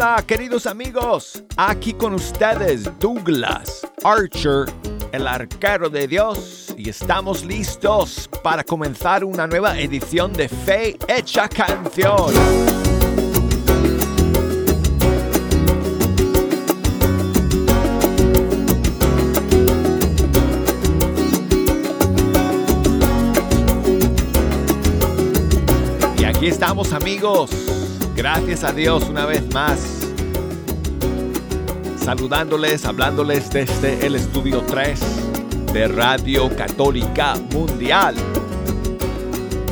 Hola queridos amigos, aquí con ustedes Douglas Archer, el arquero de Dios, y estamos listos para comenzar una nueva edición de Fe Hecha Canción. Y aquí estamos amigos Gracias a Dios una vez más. Saludándoles, hablándoles desde el estudio 3 de Radio Católica Mundial.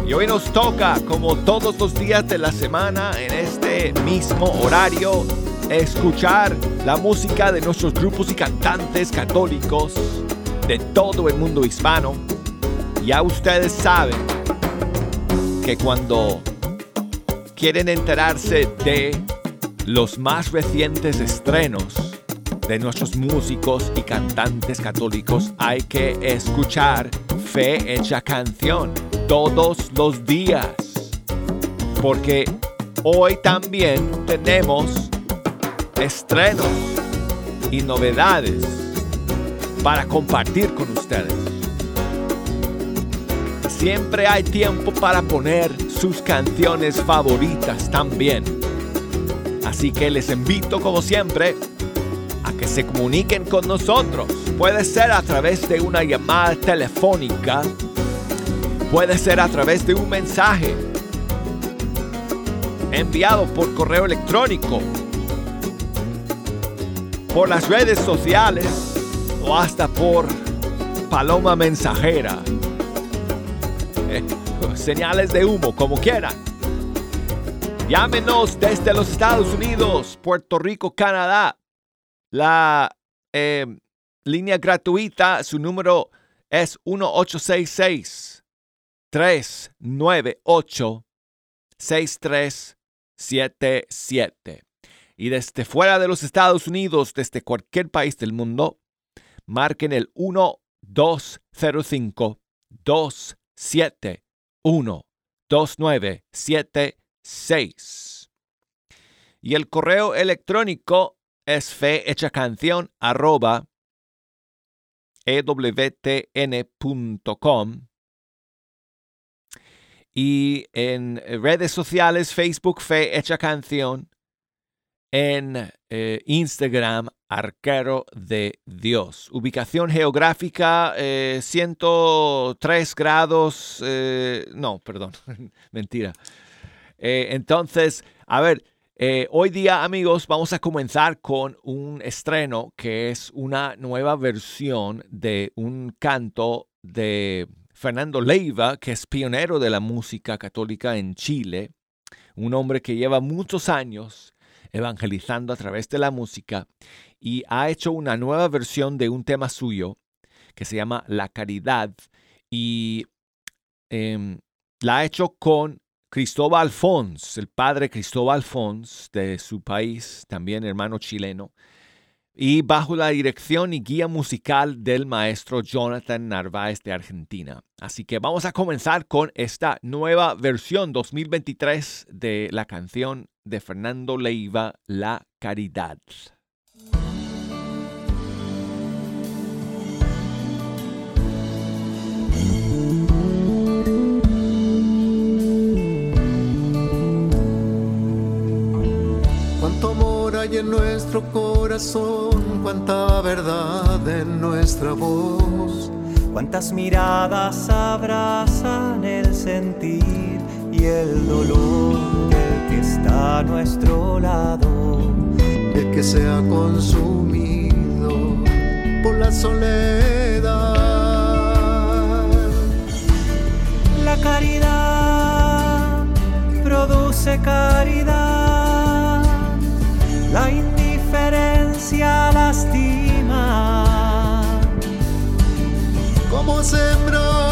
Y hoy nos toca, como todos los días de la semana, en este mismo horario, escuchar la música de nuestros grupos y cantantes católicos de todo el mundo hispano. Ya ustedes saben que cuando quieren enterarse de los más recientes estrenos de nuestros músicos y cantantes católicos, hay que escuchar Fe Hecha Canción todos los días. Porque hoy también tenemos estrenos y novedades para compartir con ustedes. Siempre hay tiempo para poner sus canciones favoritas también. Así que les invito como siempre a que se comuniquen con nosotros. Puede ser a través de una llamada telefónica, puede ser a través de un mensaje enviado por correo electrónico, por las redes sociales o hasta por paloma mensajera señales de humo, como quieran. Llámenos desde los Estados Unidos, Puerto Rico, Canadá. La em, línea gratuita, su número es 1866 398 6377. Y desde fuera de los Estados Unidos, desde cualquier país del mundo, marquen el 1205 27 2976. Y el correo electrónico es fehechacanción arroba ewtn.com y en redes sociales Facebook Fe Hecha Canción, en eh, Instagram Arquero de Dios. Ubicación geográfica 103 eh, grados, eh, no, perdón, mentira. Entonces, a ver, hoy día amigos vamos a comenzar con un estreno que es una nueva versión de un canto de Fernando Leiva, que es pionero de la música católica en Chile, un hombre que lleva muchos años evangelizando a través de la música y ha hecho una nueva versión de un tema suyo que se llama La Caridad y em, la ha hecho con Cristóbal Fons, el padre Cristóbal Fons de su país, también hermano chileno, y bajo la dirección y guía musical del maestro Jonathan Narváez de Argentina. Así que vamos a comenzar con esta nueva versión 2023 de la canción de Fernando Leiva, La Caridad. en nuestro corazón, cuánta verdad en nuestra voz. Cuántas miradas abrazan el sentir y el dolor que está a nuestro lado. El que se ha consumido por la soledad. La caridad produce caridad la indiferencia lastima. Como sembrar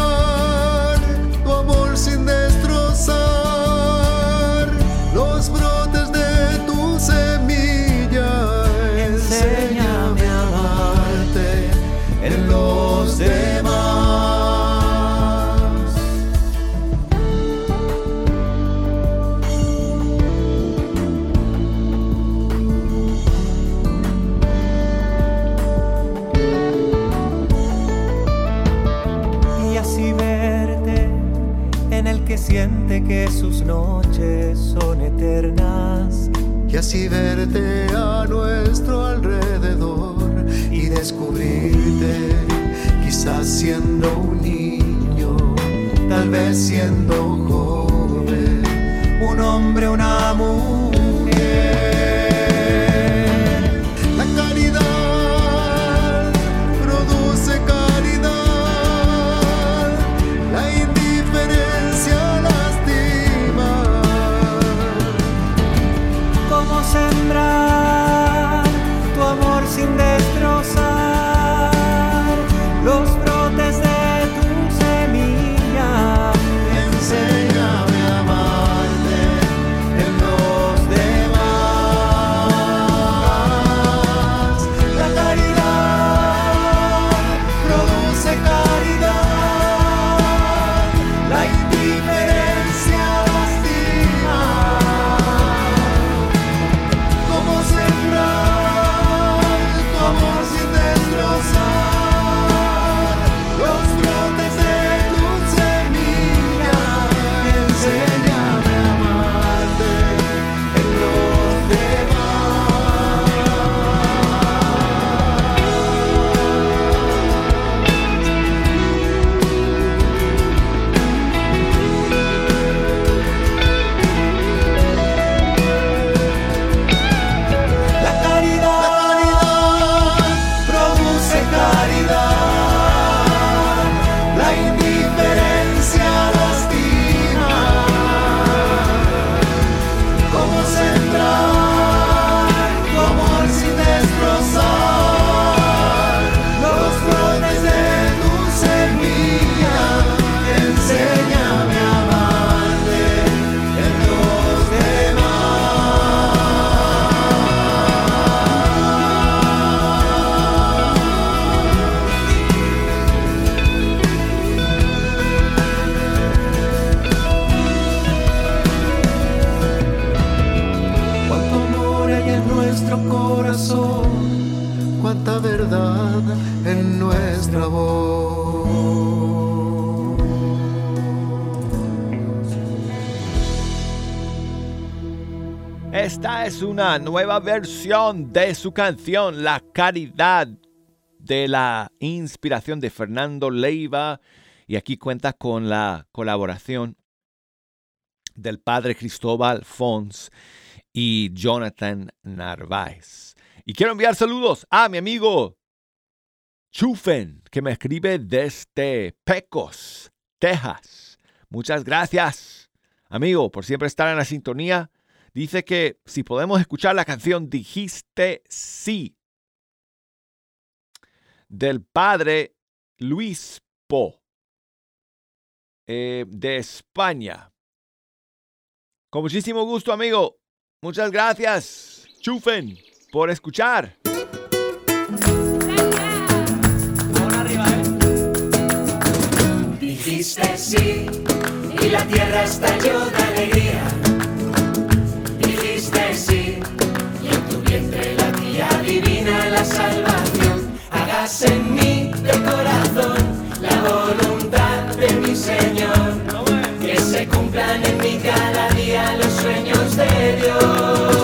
nueva versión de su canción La Caridad de la inspiración de Fernando Leiva y aquí cuenta con la colaboración del padre Cristóbal Fons y Jonathan Narváez. Y quiero enviar saludos a mi amigo Chufen, que me escribe desde Pecos, Texas. Muchas gracias, amigo, por siempre estar en la sintonía. Dice que si podemos escuchar la canción Dijiste sí del padre Luis Po eh, de España. Con muchísimo gusto, amigo. Muchas gracias, Chufen, por escuchar. Dijiste sí y la tierra estalló de alegría. En mí de corazón la voluntad de mi Señor. Que se cumplan en mí cada día los sueños de Dios.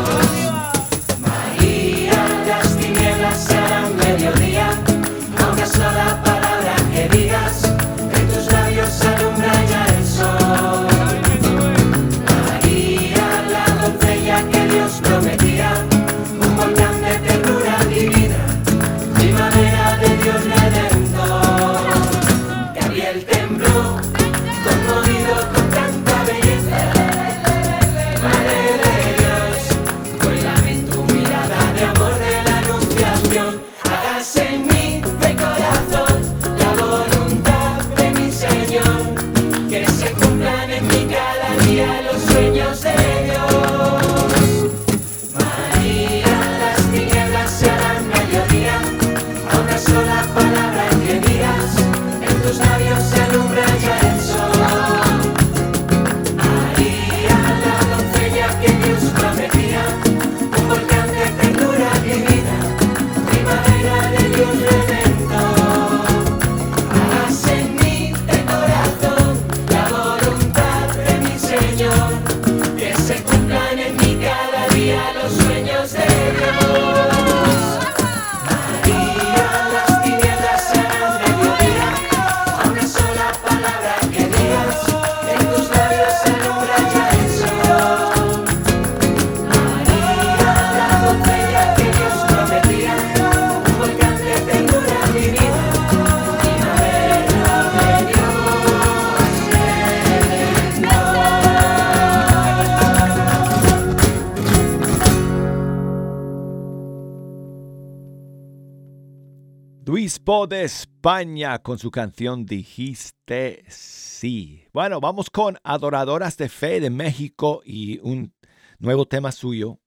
de España con su canción Dijiste sí. Bueno, vamos con Adoradoras de Fe de México y un nuevo tema suyo.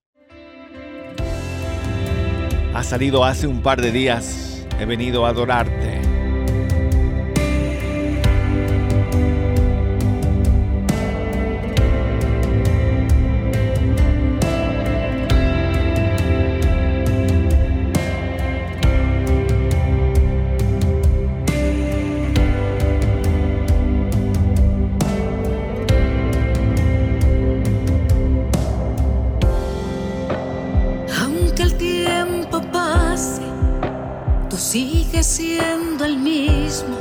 Ha salido hace un par de días. He venido a adorarte. siendo el mismo.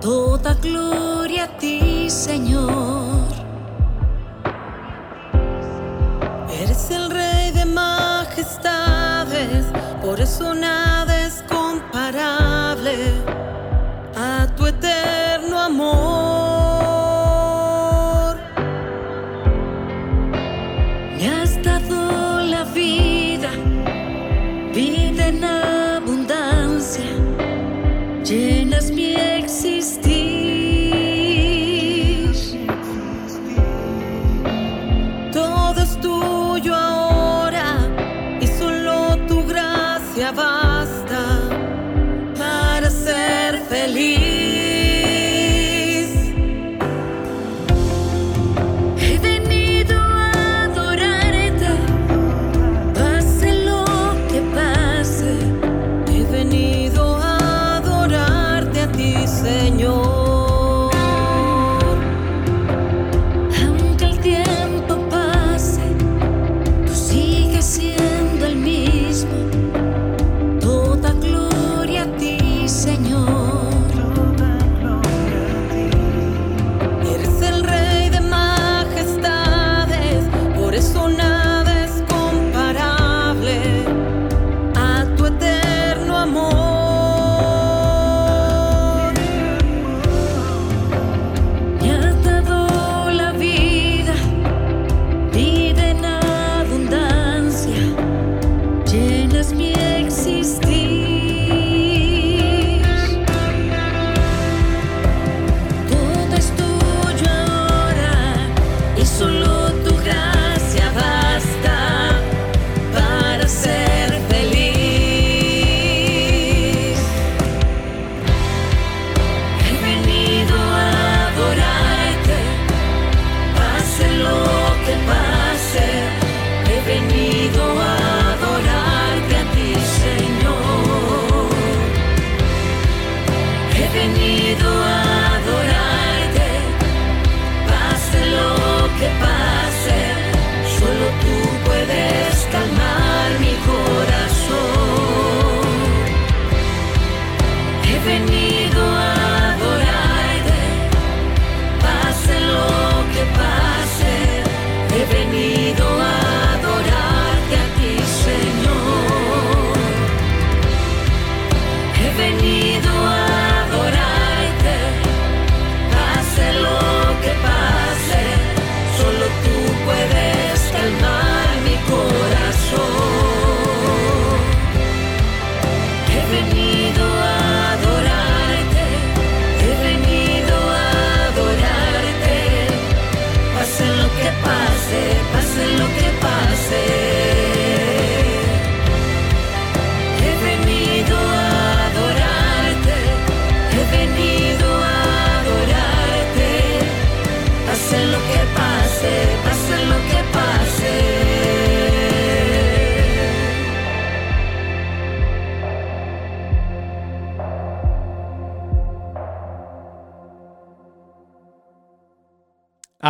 Toda gloria a ti, Señor. Eres el rey de majestades, por eso nada.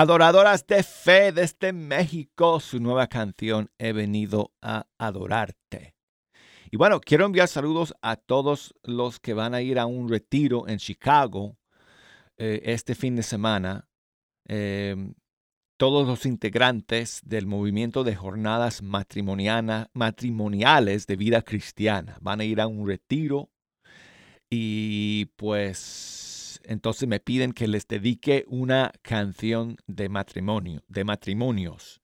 Adoradoras de fe desde México, su nueva canción He venido a adorarte. Y bueno, quiero enviar saludos a todos los que van a ir a un retiro en Chicago eh, este fin de semana. Em, todos los integrantes del movimiento de jornadas matrimoniales de vida cristiana van a ir a un retiro y pues entonces me piden que les dedique una canción de matrimonio, de matrimonios.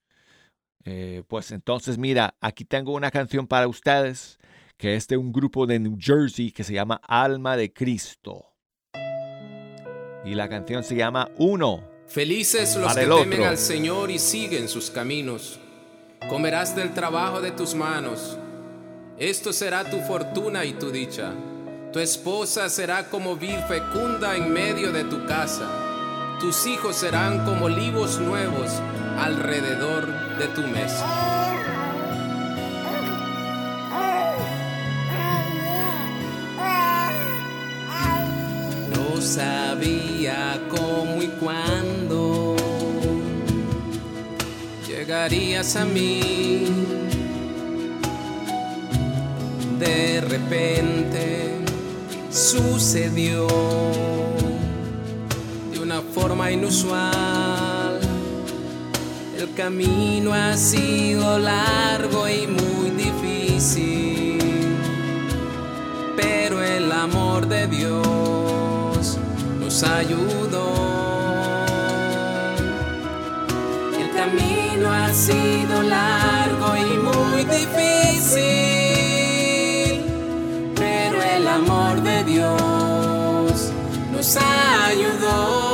Eh, pues entonces mira, aquí tengo una canción para ustedes que es de un grupo de New Jersey que se llama Alma de Cristo. Y la canción se llama Uno. Felices los que temen al Señor y siguen sus caminos. Comerás del trabajo de tus manos. Esto será tu fortuna y tu dicha. Tu esposa será como vid fecunda en medio de tu casa. Tus hijos serán como olivos nuevos alrededor de tu mesa. No sabía cómo y cuándo llegarías a mí. De repente sucedió de una forma inusual. El camino ha sido largo y muy difícil pero el amor de Dios nos ayudó. El camino ha sido largo y muy difícil, Dios nos ayudó.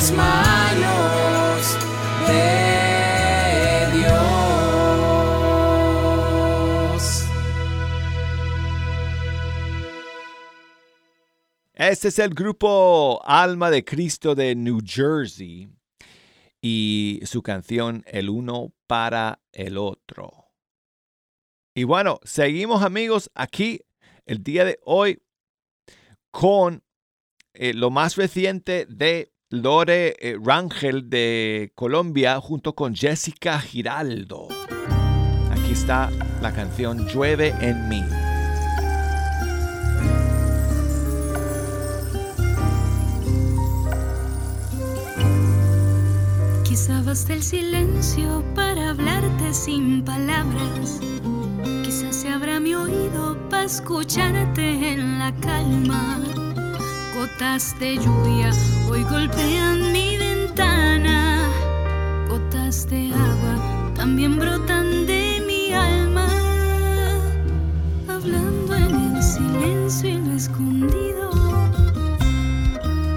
Manos de Dios. Este es el grupo Alma de Cristo de New Jersey y su canción El uno para el otro. Y bueno, seguimos amigos aquí el día de hoy con eh, lo más reciente de Lore eh, Rangel de Colombia junto con Jessica Giraldo. Aquí está la canción Llueve en mí. Quizá basta el silencio para hablarte sin palabras. Quizás se abra mi oído para escucharte en la calma. Gotas de lluvia hoy golpean mi ventana. Gotas de agua también brotan de mi alma. Hablando en el silencio y lo escondido.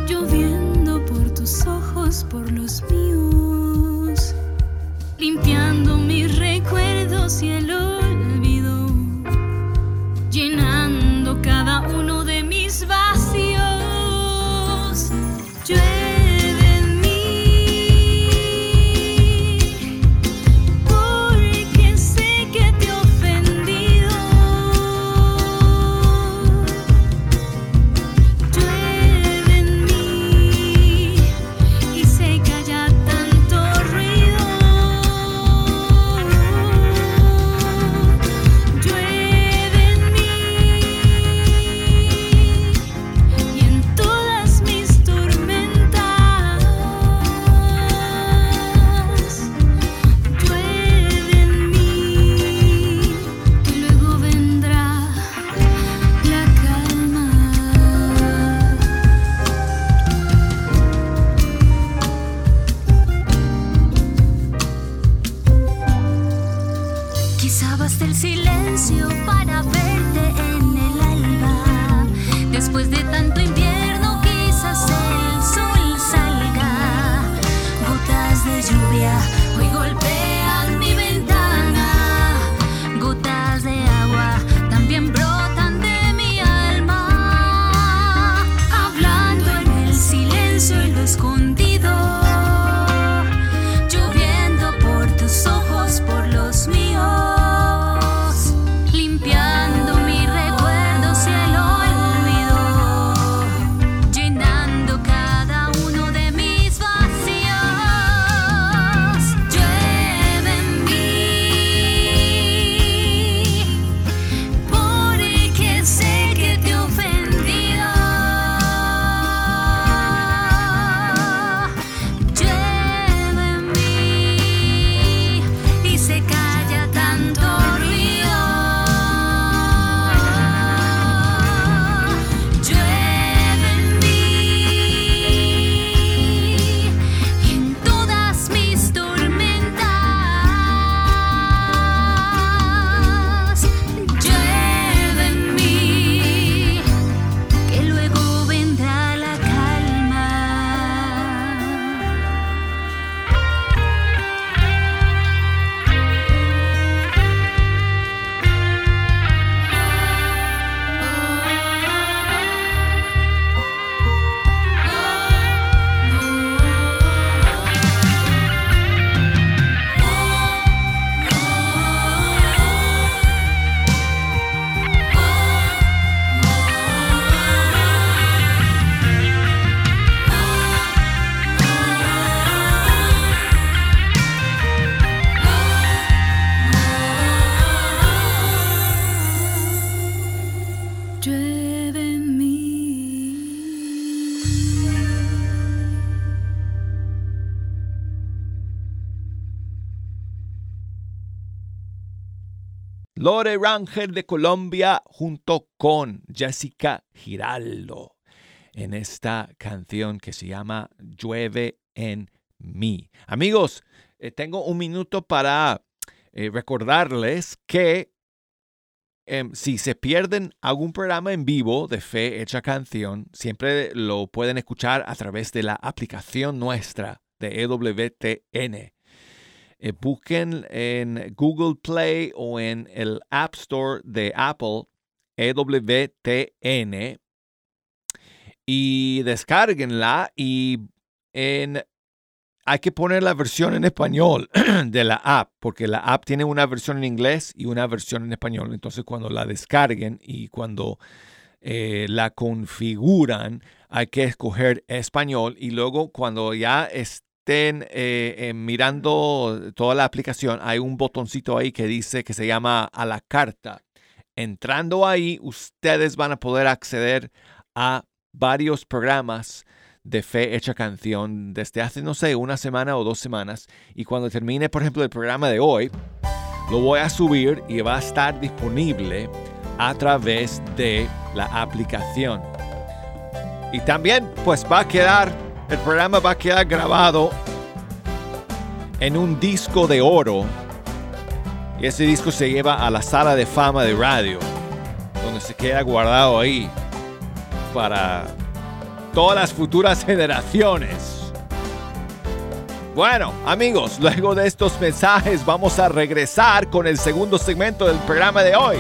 Lloviendo por tus ojos, por los míos. Limpiando mis recuerdos y el olvido. Llenando cada uno de mis vacíos. Lore Rangel de Colombia junto con Jessica Giraldo en esta canción que se llama Llueve en mí. Amigos, eh, tengo un minuto para eh, recordarles que em, si se pierden algún programa en vivo de Fe Hecha Canción, siempre lo pueden escuchar a través de la aplicación nuestra de EWTN. Eh, busquen en Google Play o en el App Store de Apple EWTN y descárguenla y en hay que poner la versión en español de la app, porque la app tiene una versión en inglés y una versión en español. Entonces, cuando la descarguen y cuando eh, la configuran, hay que escoger español y luego cuando ya estén eh, eh, mirando toda la aplicación, hay un botoncito ahí que dice que se llama a la carta. Entrando ahí, ustedes van a poder acceder a varios programas de Fe Hecha Canción desde hace, no sé, una semana o dos semanas. Y cuando termine, por ejemplo, el programa de hoy, lo voy a subir y va a estar disponible a través de la aplicación. Y también, pues va a quedar, el programa va a quedar grabado en un disco de oro. Y ese disco se lleva a la sala de fama de radio, donde se queda guardado ahí para todas las futuras generaciones. Bueno, amigos, luego de estos mensajes vamos a regresar con el segundo segmento del programa de hoy.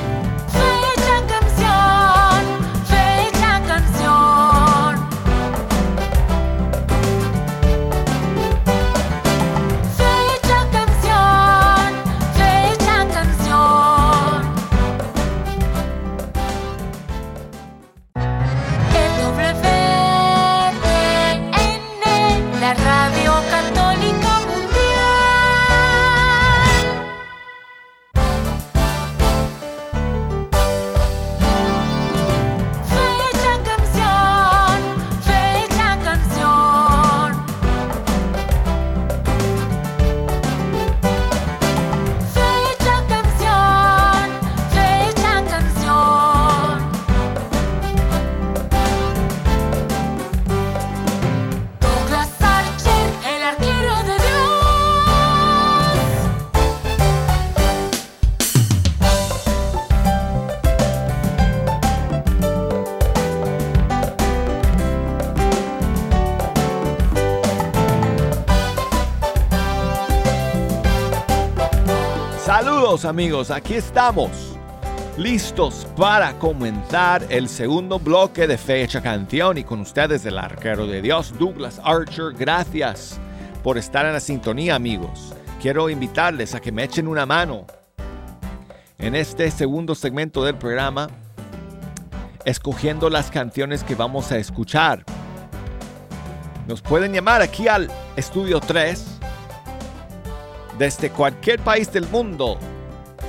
Amigos, aquí estamos, listos para comenzar el segundo bloque de Fecha Canción y con ustedes el arquero de Dios, Douglas Archer. Gracias por estar en la sintonía amigos. Quiero invitarles a que me echen una mano en este segundo segmento del programa, escogiendo las canciones que vamos a escuchar. Nos pueden llamar aquí al estudio 3 desde cualquier país del mundo.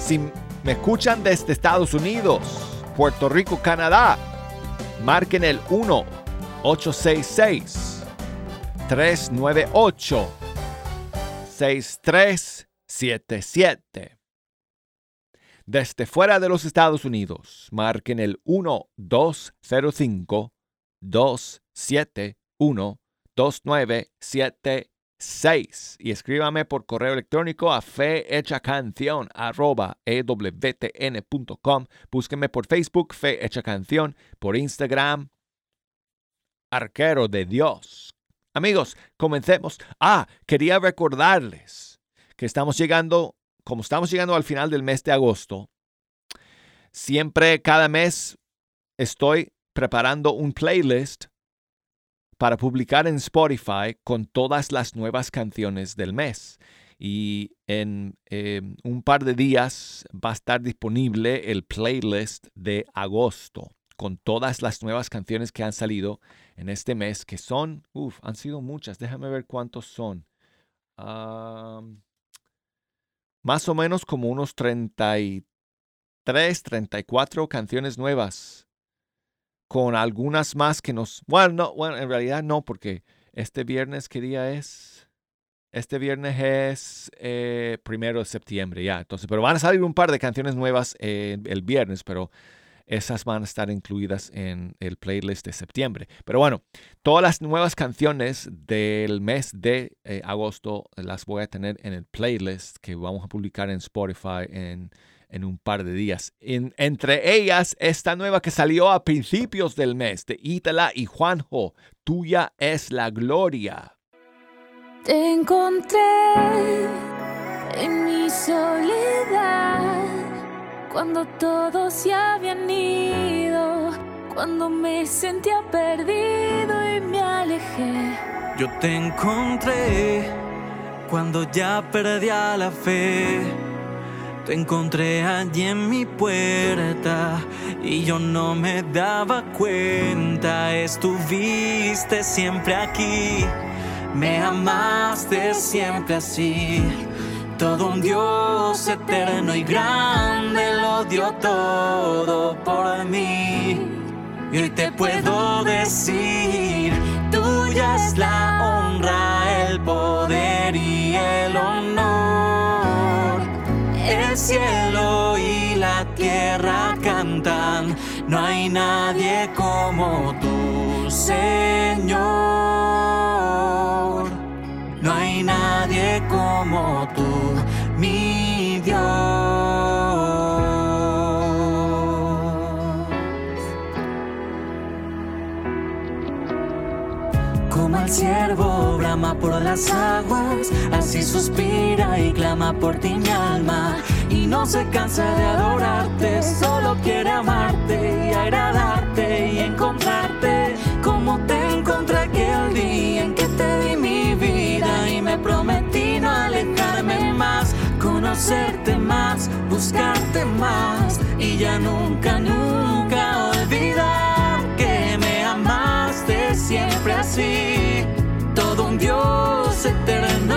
Si me escuchan desde Estados Unidos, Puerto Rico, Canadá, marquen el 1-866-398-6377. Desde fuera de los Estados Unidos, marquen el 1-205-271-2977 6 y escríbame por correo electrónico a ewtn.com. Búsquenme por Facebook, Fe Hecha Canción, por Instagram, Arquero de Dios. Amigos, comencemos. Ah, quería recordarles que estamos llegando, como estamos llegando al final del mes de agosto, siempre cada mes estoy preparando un playlist para publicar en Spotify con todas las nuevas canciones del mes. Y en eh, un par de días va a estar disponible el playlist de agosto con todas las nuevas canciones que han salido en este mes, que son, uff, han sido muchas. Déjame ver cuántos son. Más o menos como unos 33, 34 canciones nuevas con algunas más que nos... Bueno, no, bueno, en realidad no, porque este viernes, ¿qué día es? Este viernes es eh, primero de septiembre, ya. Entonces, pero van a salir un par de canciones nuevas eh, el viernes, pero esas van a estar incluidas en el playlist de septiembre. Pero bueno, todas las nuevas canciones del mes de eh, agosto las voy a tener en el playlist que vamos a publicar en Spotify en en un par de días. En- entre ellas, esta nueva que salió a principios del mes de Ítala y Juanjo, Tuya es la gloria. Te encontré en mi soledad cuando todos se habían ido, cuando me sentía perdido y me alejé. Yo te encontré cuando ya perdía la fe. Te encontré allí en mi puerta y yo no me daba cuenta. Estuviste siempre aquí, me amaste siempre así. Todo un Dios eterno y grande lo dio todo por mí. Y hoy te puedo decir, tuya es la honra, el poder El cielo y la tierra cantan, no hay nadie como tú, Señor. No hay nadie como tú, Como el ciervo brama por las aguas, así suspira y clama por ti mi alma. Y no se cansa de adorarte, solo quiere amarte y agradarte y encontrarte. Como te encontré aquel día en que te di mi vida y me prometí no alejarme más, conocerte más, buscarte más y ya nunca, nunca olvidar que me amaste siempre así. Dios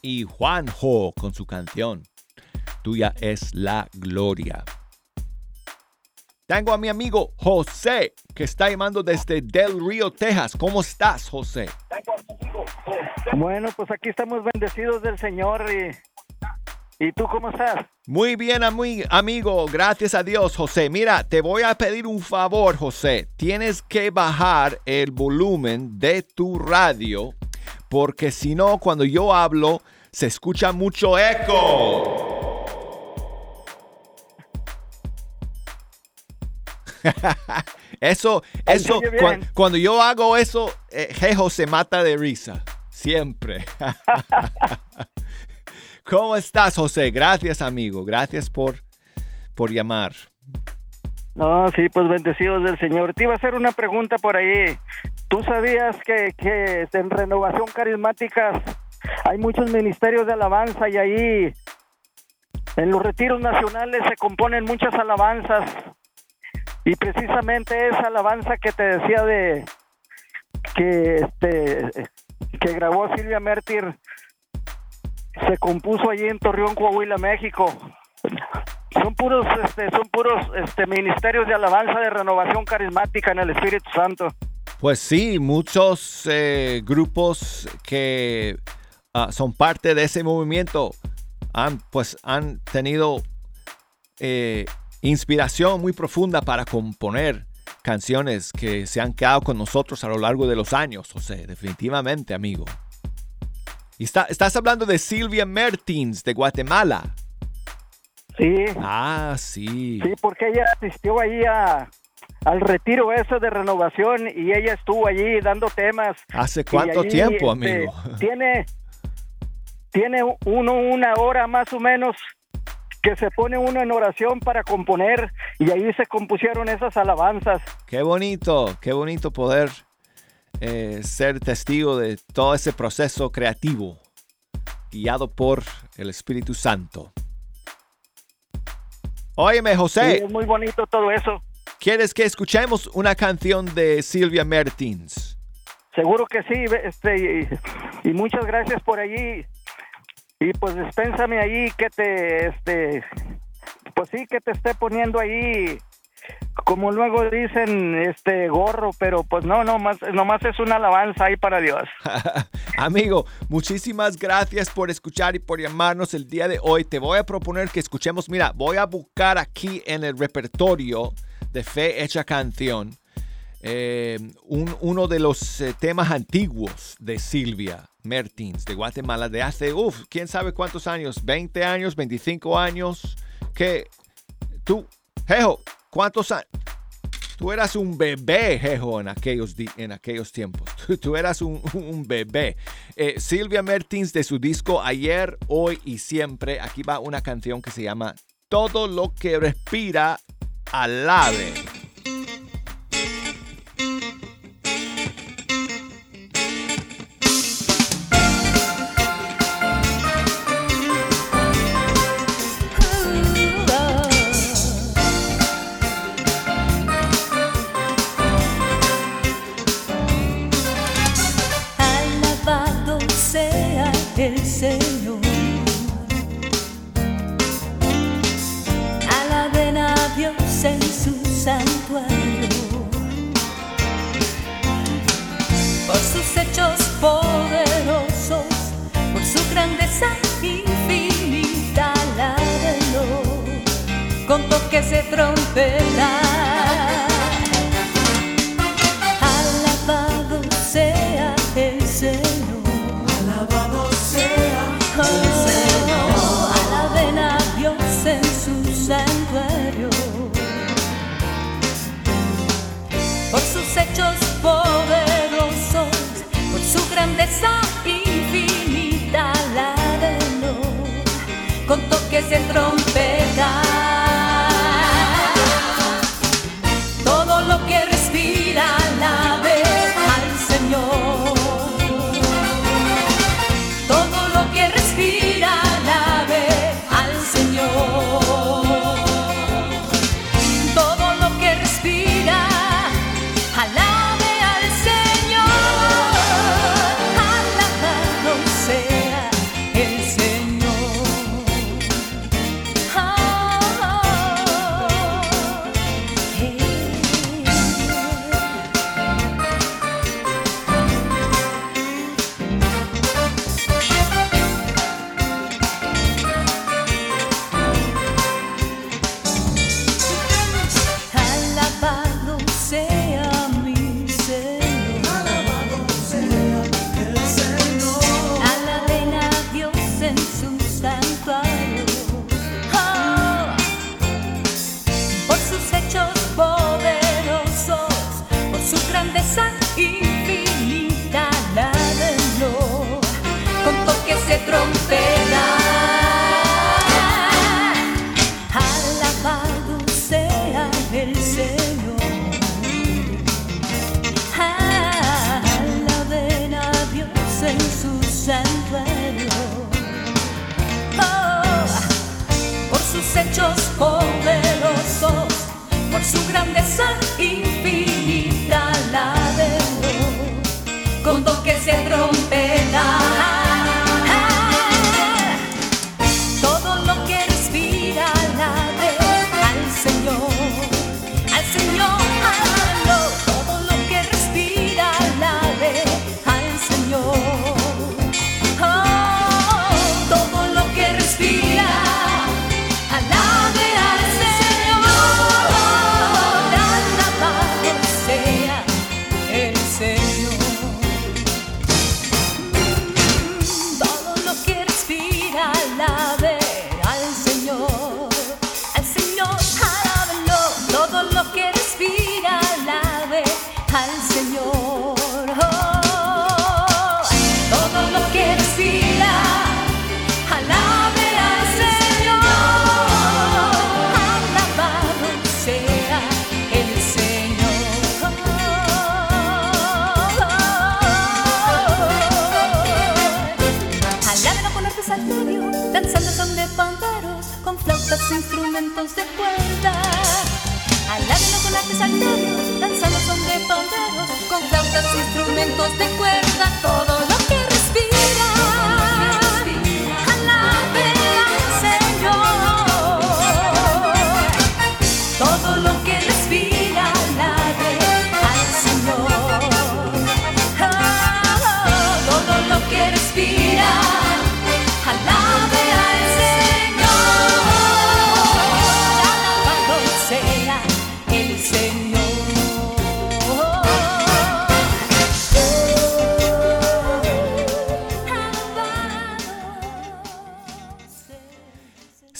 Y Juanjo con su canción Tuya es la gloria. Tengo a mi amigo José que está llamando desde Del Río, Texas. ¿Cómo estás, José? Bueno, pues aquí estamos bendecidos del Señor y, ¿y tú cómo estás? Muy bien, ami- amigo. Gracias a Dios, José. Mira, te voy a pedir un favor, José. Tienes que bajar el volumen de tu radio porque si no, cuando yo hablo, se escucha mucho eco. Eso, eso, cuando yo hago eso, eh, Jejo se mata de risa. Siempre. ¿Cómo estás, José? Gracias, amigo. Gracias por, por llamar. No, sí, pues bendecidos del Señor. Te iba a hacer una pregunta por ahí. ¿Tú sabías que, en Renovación Carismática hay muchos ministerios de alabanza y ahí en los retiros nacionales se componen muchas alabanzas? Y precisamente esa alabanza que te decía de que este que grabó Silvia Mértir se compuso allí en Torreón, Coahuila, México. Son puros, este, son puros este, ministerios de alabanza de renovación carismática en el Espíritu Santo. Pues sí, muchos eh, grupos que ah, son parte de ese movimiento han, pues, han tenido eh, inspiración muy profunda para componer canciones que se han quedado con nosotros a lo largo de los años, José, definitivamente, amigo. Y está- estás hablando de Silvia Mertins de Guatemala. Sí, Ah, sí. sí, porque ella asistió ahí a, al retiro ese de renovación y ella estuvo allí dando temas. ¿Hace cuánto allí, tiempo, este, amigo? Tiene, tiene uno una hora más o menos que se pone uno en oración para componer y ahí se compusieron esas alabanzas. Qué bonito, qué bonito poder eh, ser testigo de todo ese proceso creativo guiado por el Espíritu Santo. Óyeme, Sí, José, es muy bonito todo eso. ¿Quieres que escuchemos una canción de Silvia Mertins? Seguro que sí, este, y, y muchas gracias por allí. Y pues dispénsame ahí que te, este, pues sí, que te esté poniendo ahí, como luego dicen, este, gorro, pero pues no, no, más, nomás es una alabanza ahí para Dios. Amigo, muchísimas gracias por escuchar y por llamarnos el día de hoy. Te voy a proponer que escuchemos, mira, voy a buscar aquí en el repertorio de Fe Hecha Canción eh, un- uno de los eh, temas antiguos de Silvia Mertins de Guatemala de hace, uff, quién sabe cuántos años, 20 años, 25 años, que tú, Jejo, ¿cuántos años? Tú eras un bebé, Jejo, en aquellos, en aquellos tiempos. Tú, eras un, un bebé. Eh, Silvia Mertins de su disco Ayer, Hoy y Siempre. Aquí va una canción que se llama Todo lo que respira, alabe. Con toques de trompeta. Alabado sea el Señor. Alabado sea el Señor. Alaben a Dios en su santuario. Por sus hechos poderosos, por su grandeza infinita, alábenlo con toques de trompeta.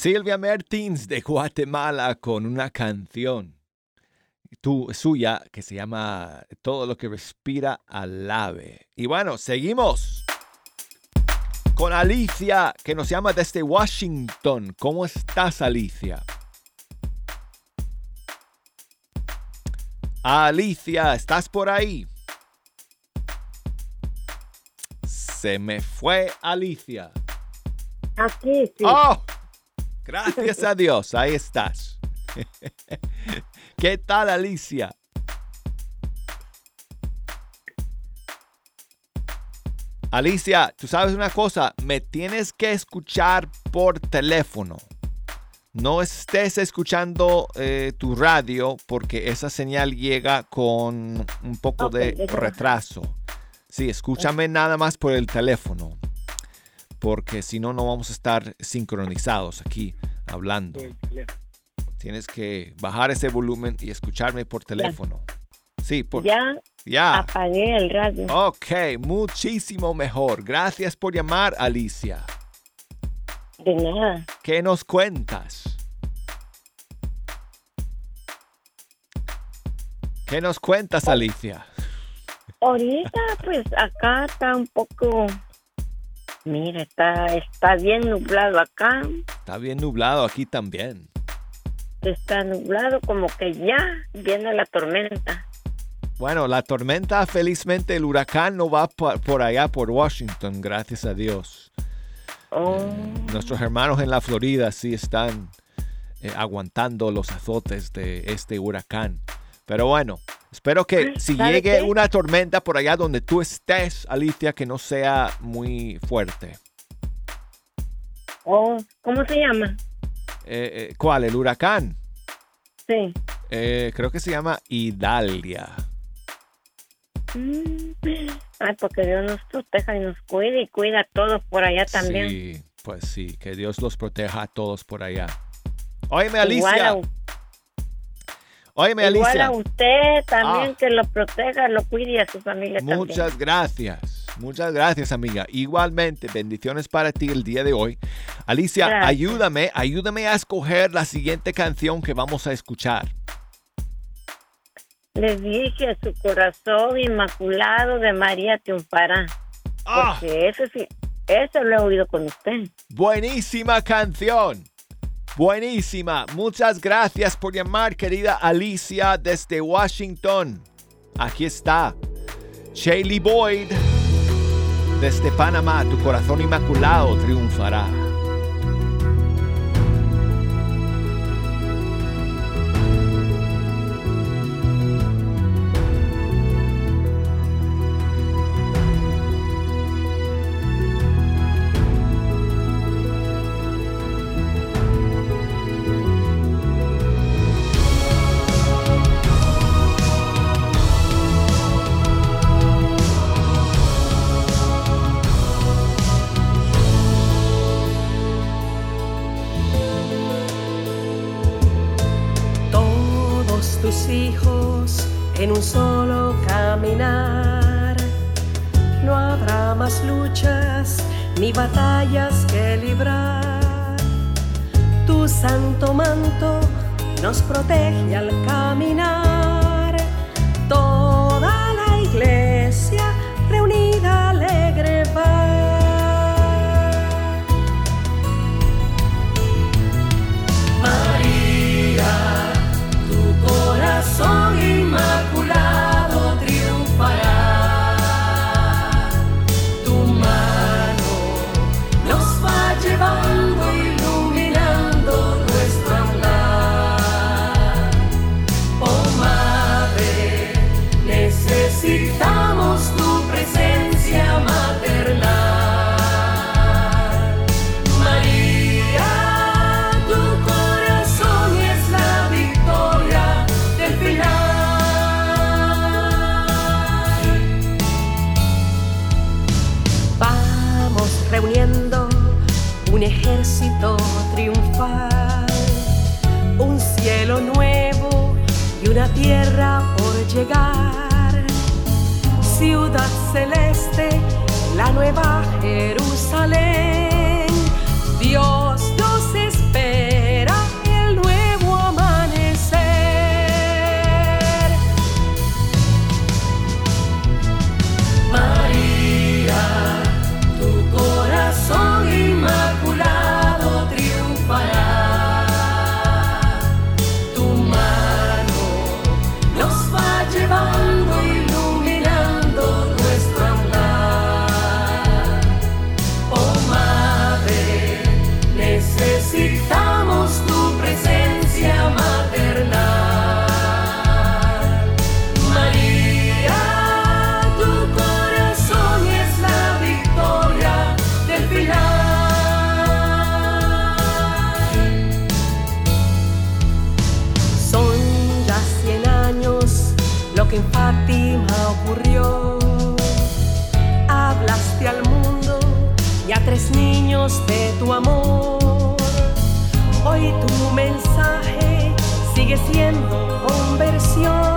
Silvia Mertins de Guatemala con una canción tu, suya que se llama Todo lo que respira alabe. Y bueno, seguimos con Alicia que nos llama desde Washington. ¿Cómo estás, Alicia? Alicia, ¿estás por ahí? Se me fue Alicia. Aquí sí. ¡Oh! Gracias a Dios, ahí estás. ¿Qué tal, Alicia? Alicia, tú sabes una cosa, me tienes que escuchar por teléfono. No estés escuchando eh, tu radio porque esa señal llega con un poco de retraso. Sí, escúchame nada más por el teléfono porque si no, no vamos a estar sincronizados aquí hablando. Tienes que bajar ese volumen y escucharme por teléfono. Sí, por, Ya ya. apagué el radio. Ok, muchísimo mejor. Gracias por llamar, Alicia. De nada. ¿Qué nos cuentas? ¿Qué nos cuentas, Alicia? Ahorita, pues acá está un poco. Mira, está, está bien nublado acá. Está bien nublado aquí también. Está nublado, como que ya viene la tormenta. Bueno, la tormenta, felizmente el huracán no va por, allá, por Washington, gracias a Dios. Oh, Nuestros hermanos en la Florida sí están eh, aguantando los azotes de este huracán. Pero bueno, espero que si ¿sabe llegue qué? una tormenta por allá donde tú estés, Alicia, que no sea muy fuerte. oh, ¿cómo se llama? Eh, eh, ¿Cuál? ¿El huracán? Sí. Eh, creo que se llama Idalia. Mm. Ay, porque Dios nos proteja y nos cuide y cuida a todos por allá también. Sí, pues sí, que Dios los proteja a todos por allá. Óyeme, Igual Alicia. a, Óyeme, igual Alicia. a usted también Ah. que lo proteja, lo cuide y a su familia Muchas gracias. Muchas gracias, amiga. Igualmente, bendiciones para ti el día de hoy. Alicia, Gracias. ayúdame, ayúdame a escoger la siguiente canción que vamos a escuchar. también. Les dije, su corazón inmaculado de María triunfará. ¡Ah! Porque eso sí, eso lo he oído con usted. Buenísima canción. Buenísima. Muchas gracias por llamar, querida Alicia, desde Washington. Aquí está. Shaylee Boyd. Desde Panamá, tu corazón inmaculado triunfará. Una tierra por llegar. Ciudad celeste, la nueva Jerusalén. Dios your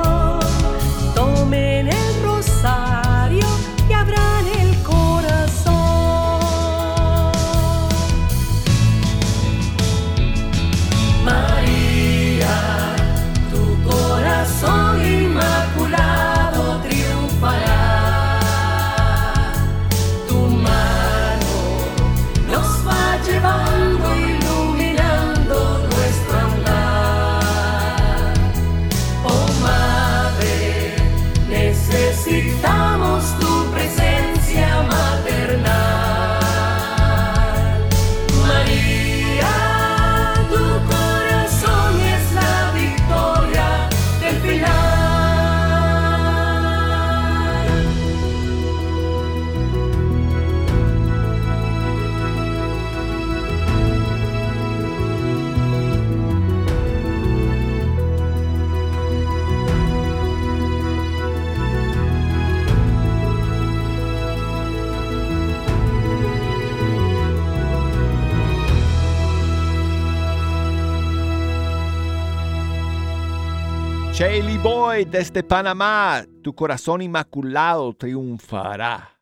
Desde Panamá, tu corazón inmaculado triunfará.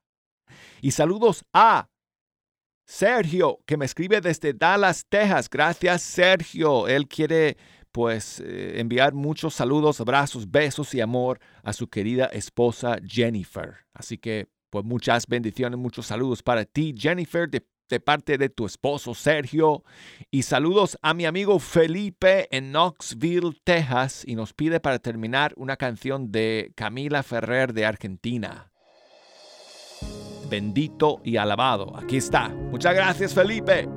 Y saludos a Sergio, que me escribe desde Dallas, Texas. Gracias, Sergio. Él quiere pues eh, enviar muchos saludos, abrazos, besos y amor a su querida esposa Jennifer. Así que pues muchas bendiciones, muchos saludos para ti, Jennifer, de, de parte de tu esposo Sergio. Y saludos a mi amigo Felipe en Knoxville, Texas. Y nos pide para terminar una canción de Camila Ferrer de Argentina. Bendito y alabado. Aquí está. Muchas gracias, Felipe.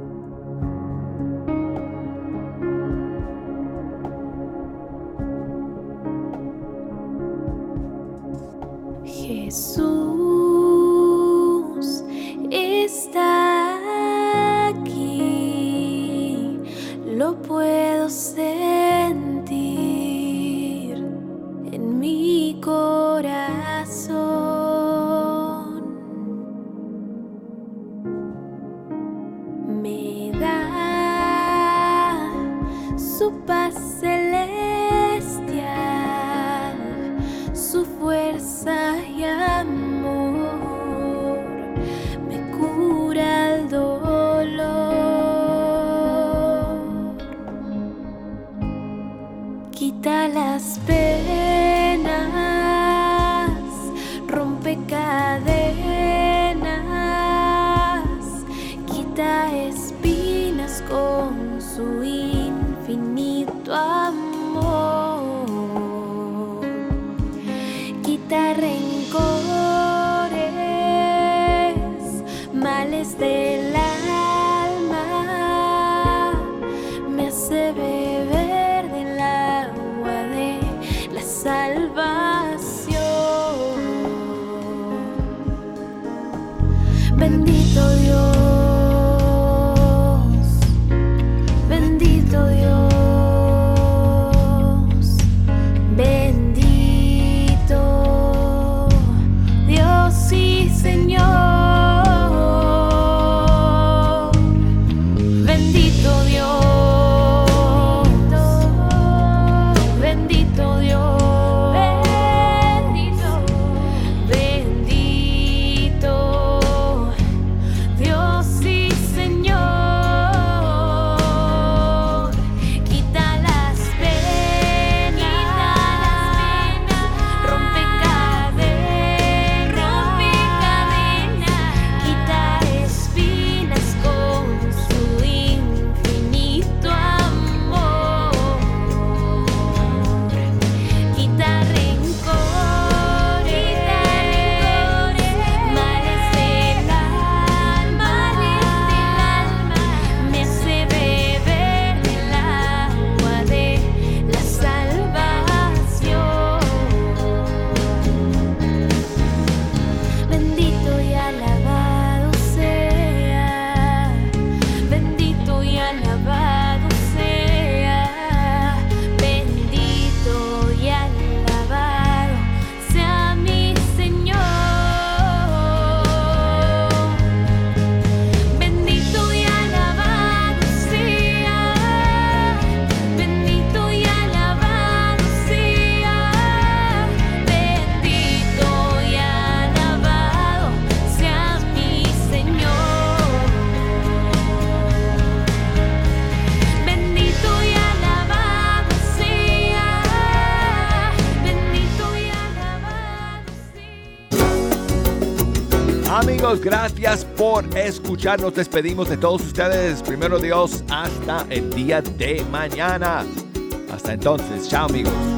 Jesús está puedo sentir Gracias por escuchar. Nos despedimos de todos ustedes. Primero Dios, hasta el día de mañana. Hasta entonces, chao amigos.